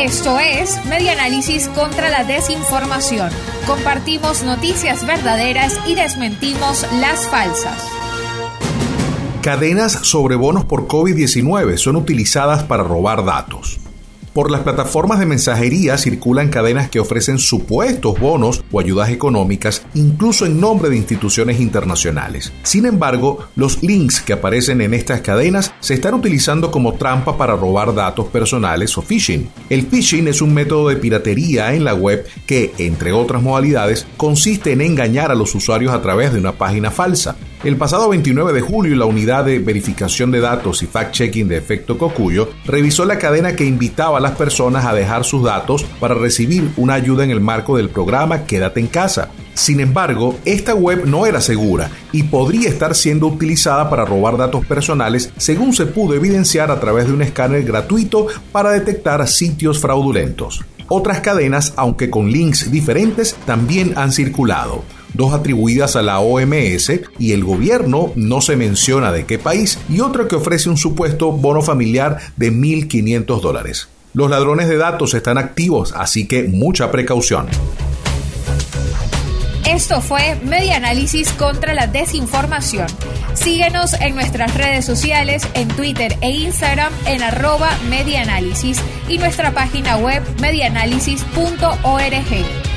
Esto es Medianálisis contra la desinformación. Compartimos noticias verdaderas y desmentimos las falsas. Cadenas sobre bonos por COVID-19 son utilizadas para robar datos. Por las plataformas de mensajería circulan cadenas que ofrecen supuestos bonos o ayudas económicas, incluso en nombre de instituciones internacionales. Sin embargo, los links que aparecen en estas cadenas se están utilizando como trampa para robar datos personales o phishing. El phishing es un método de piratería en la web que, entre otras modalidades, consiste en engañar a los usuarios a través de una página falsa. El pasado 29 de julio, la unidad de verificación de datos y fact-checking de Efecto Cocuyo revisó la cadena que invitaba a las personas a dejar sus datos para recibir una ayuda en el marco del programa Quédate en casa. Sin embargo, esta web no era segura y podría estar siendo utilizada para robar datos personales según se pudo evidenciar a través de un escáner gratuito para detectar sitios fraudulentos. Otras cadenas, aunque con links diferentes, también han circulado dos atribuidas a la OMS y el gobierno no se menciona de qué país, y otra que ofrece un supuesto bono familiar de 1.500 dólares. Los ladrones de datos están activos, así que mucha precaución. Esto fue Media Análisis contra la Desinformación. Síguenos en nuestras redes sociales, en Twitter e Instagram en arroba medianálisis y nuestra página web medianálisis.org.